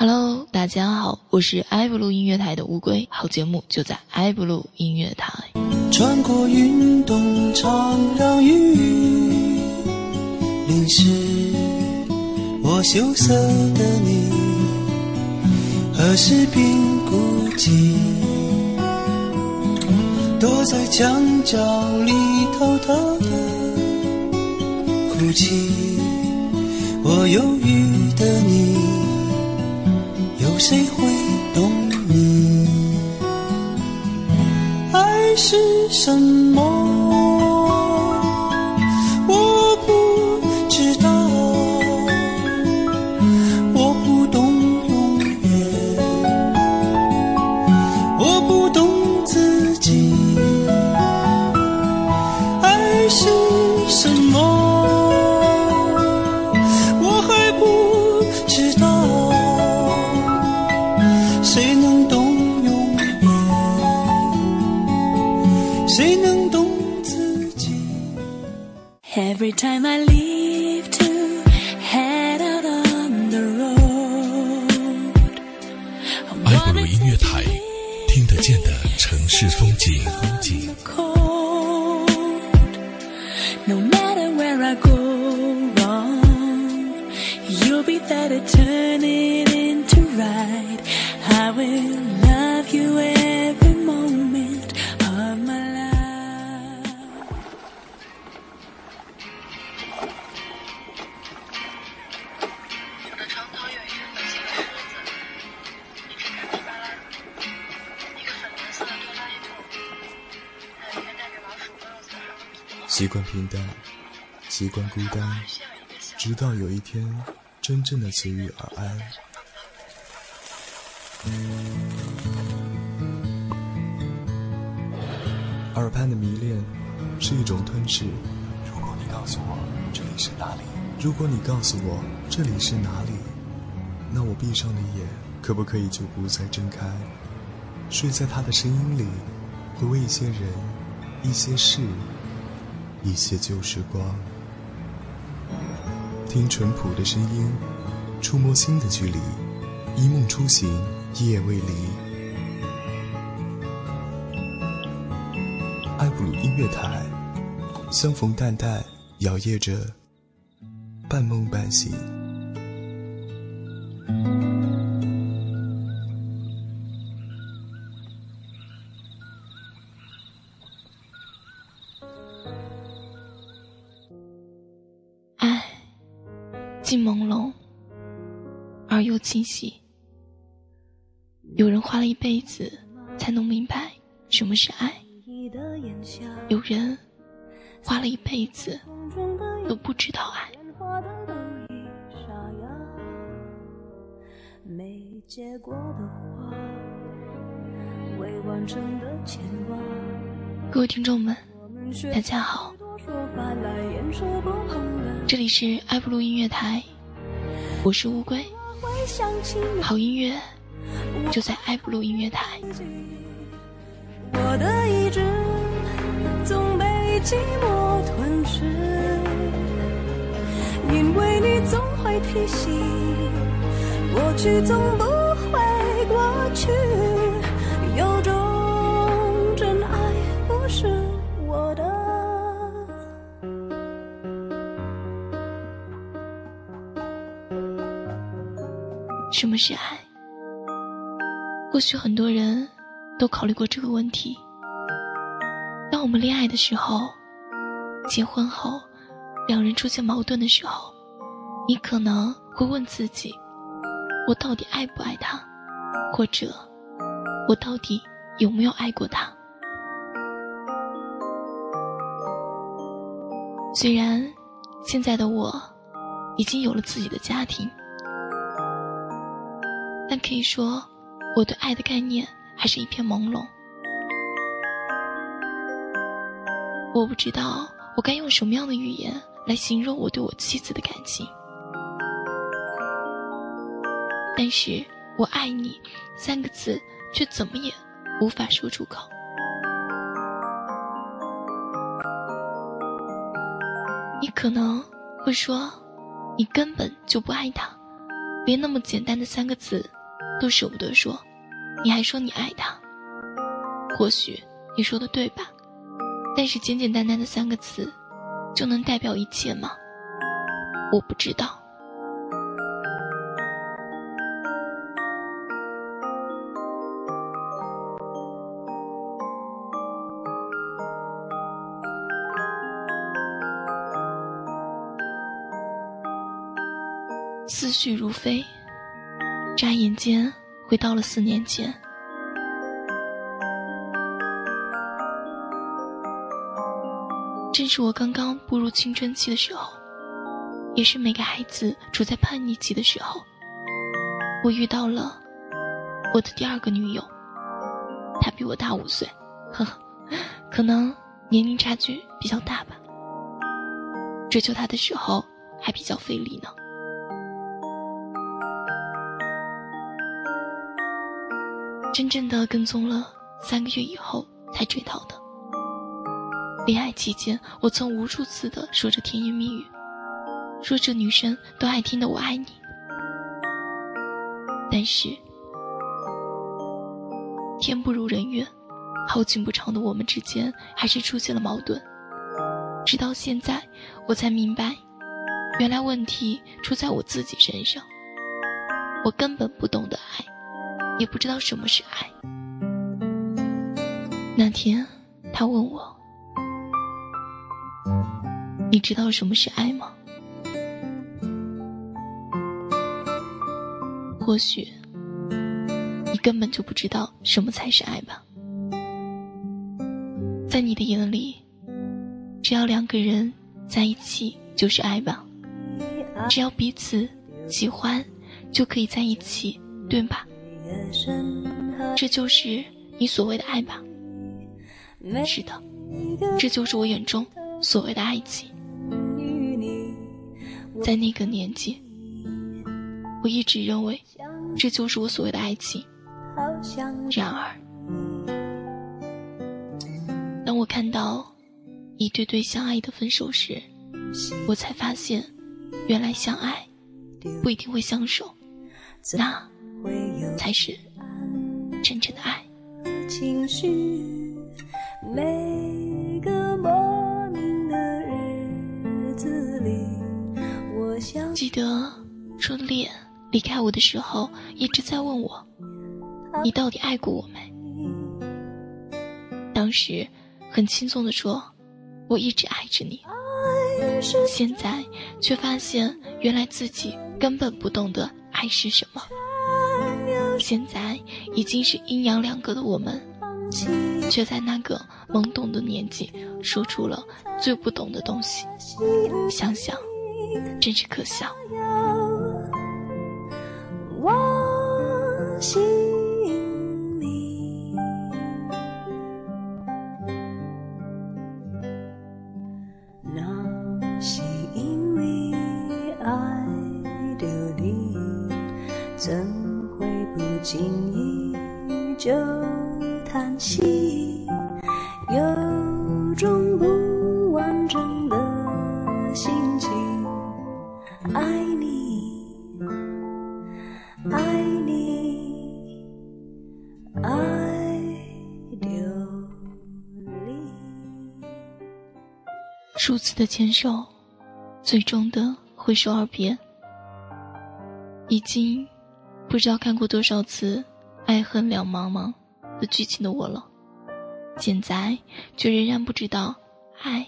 Hello，大家好，我是埃布鲁音乐台的乌龟，好节目就在埃布鲁音乐台。穿过运动场，让雨淋湿我羞涩的你，何时并孤寂？躲在墙角里偷偷的哭泣，我忧郁的你。谁会懂你？爱是什么爱布鲁音乐台，听得见的城市风景。No matter where I go wrong, you'll be there to turn it into right. I will love you 习惯平淡，习惯孤单，直到有一天，真正的随遇而安。耳畔的迷恋是一种吞噬。如果你告诉我这里是哪里，如果你告诉我这里是哪里，那我闭上的眼可不可以就不再睁开？睡在他的声音里，回味一些人，一些事。一些旧时光，听淳朴的声音，触摸心的距离，一梦初醒，夜未离。艾布鲁音乐台，相逢淡淡，摇曳着，半梦半醒。既朦胧而又清晰。有人花了一辈子才弄明白什么是爱，有人花了一辈子都不知道爱。各位听众们，大家好。这里是爱布鲁音乐台，我是乌龟。好音乐就在爱布鲁音乐台。我的意志总被寂寞吞噬，因为你总会提醒，过去总不会过去，什么是爱？或许很多人都考虑过这个问题。当我们恋爱的时候，结婚后，两人出现矛盾的时候，你可能会问自己：我到底爱不爱他？或者，我到底有没有爱过他？虽然现在的我已经有了自己的家庭。但可以说，我对爱的概念还是一片朦胧。我不知道我该用什么样的语言来形容我对我妻子的感情。但是我爱你三个字却怎么也无法说出口。你可能会说，你根本就不爱他。连那么简单的三个字都舍不得说，你还说你爱他？或许你说的对吧？但是简简单单的三个字，就能代表一切吗？我不知道。思绪如飞，眨眼间回到了四年前。正是我刚刚步入青春期的时候，也是每个孩子处在叛逆期的时候。我遇到了我的第二个女友，她比我大五岁，呵呵，可能年龄差距比较大吧。追求她的时候还比较费力呢。真正的跟踪了三个月以后才追到的。恋爱期间，我曾无数次的说着甜言蜜语，说着女生都爱听的“我爱你”。但是，天不如人愿，好景不长的我们之间还是出现了矛盾。直到现在，我才明白，原来问题出在我自己身上。我根本不懂得爱，也不知道什么是爱。那天，他问我。你知道什么是爱吗？或许你根本就不知道什么才是爱吧。在你的眼里，只要两个人在一起就是爱吧？只要彼此喜欢就可以在一起，对吧？这就是你所谓的爱吧？是的，这就是我眼中所谓的爱情。在那个年纪，我一直认为这就是我所谓的爱情。然而，当我看到一对对相爱的分手时，我才发现，原来相爱不一定会相守，那才是真正的爱。记得初恋离开我的时候，一直在问我：“你到底爱过我没？”当时很轻松的说：“我一直爱着你。”现在却发现，原来自己根本不懂得爱是什么。现在已经是阴阳两隔的我们，却在那个懵懂的年纪说出了最不懂的东西。想想。真是可笑。我心就叹息？有种不完整的心情。爱你，爱你，爱流离。数次的牵手，最终的挥手而别。已经不知道看过多少次爱恨两茫茫的剧情的我了，现在却仍然不知道爱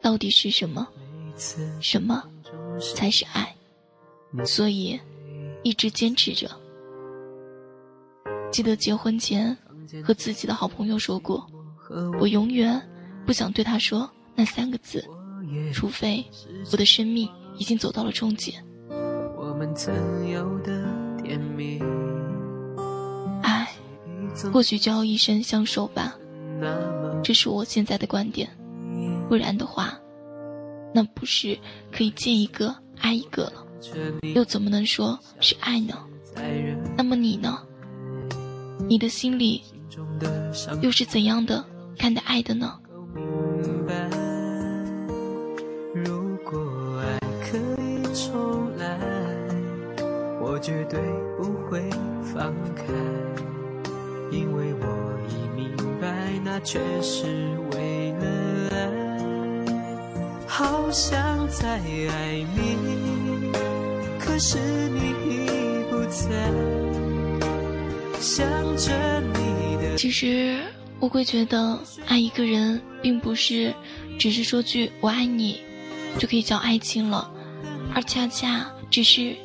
到底是什么，什么。才是爱，所以一直坚持着。记得结婚前和自己的好朋友说过，我永远不想对他说那三个字，除非我的生命已经走到了终结。爱，或许就要一生相守吧，这是我现在的观点。不然的话。那不是可以见一个爱一个了，又怎么能说是爱呢？那么你呢？你的心里又是怎样的看待爱的呢？如果爱可以重来，我绝对不会放开，因为我已明白，那全是为了爱。好想再爱你，可是你已不在，想着你的。其实我会觉得，爱一个人，并不是只是说句“我爱你”就可以叫爱情了，而恰恰只是。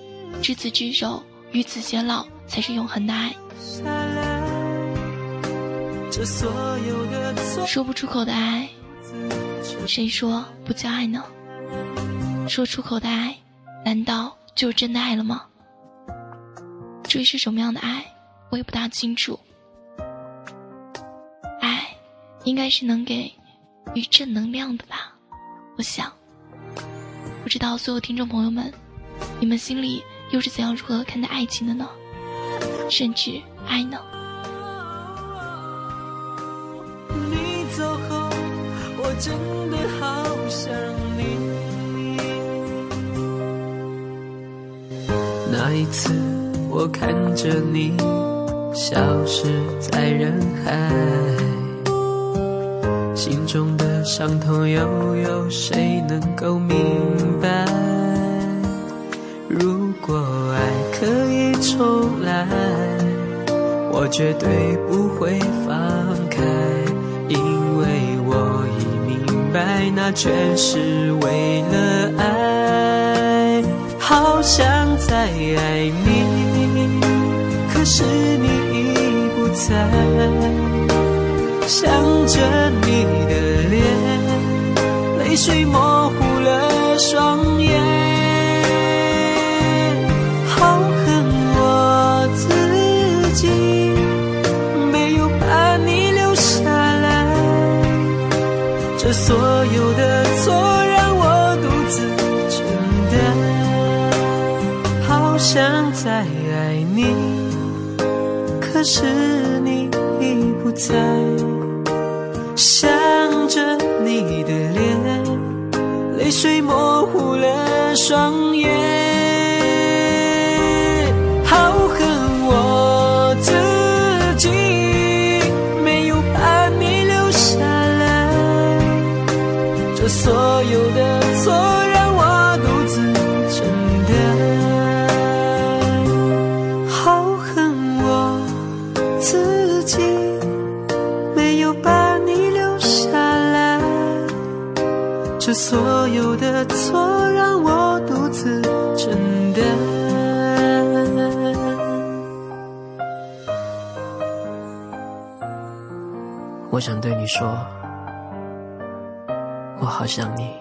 执子之手，与子偕老，才是永恒的爱。说不出口的爱，谁说不叫爱呢？说出口的爱，难道就是真的爱了吗？至于是什么样的爱，我也不大清楚。爱，应该是能给予正能量的吧？我想，不知道所有听众朋友们，你们心里。又是怎样如何看待爱情的呢？甚至爱呢？真的好想你。那一次，我看着你消失在人海，心中的伤痛，又有谁能够明白？如果爱可以重来，我绝对不会放开，那全是为了爱。好想再爱你，可是你已不在，想着你的脸，泪水模糊了双眼。想再爱你，可是你已不在，想着你的脸，泪水模糊了双眼。这所有的错让我独自承担。我想对你说，我好想你。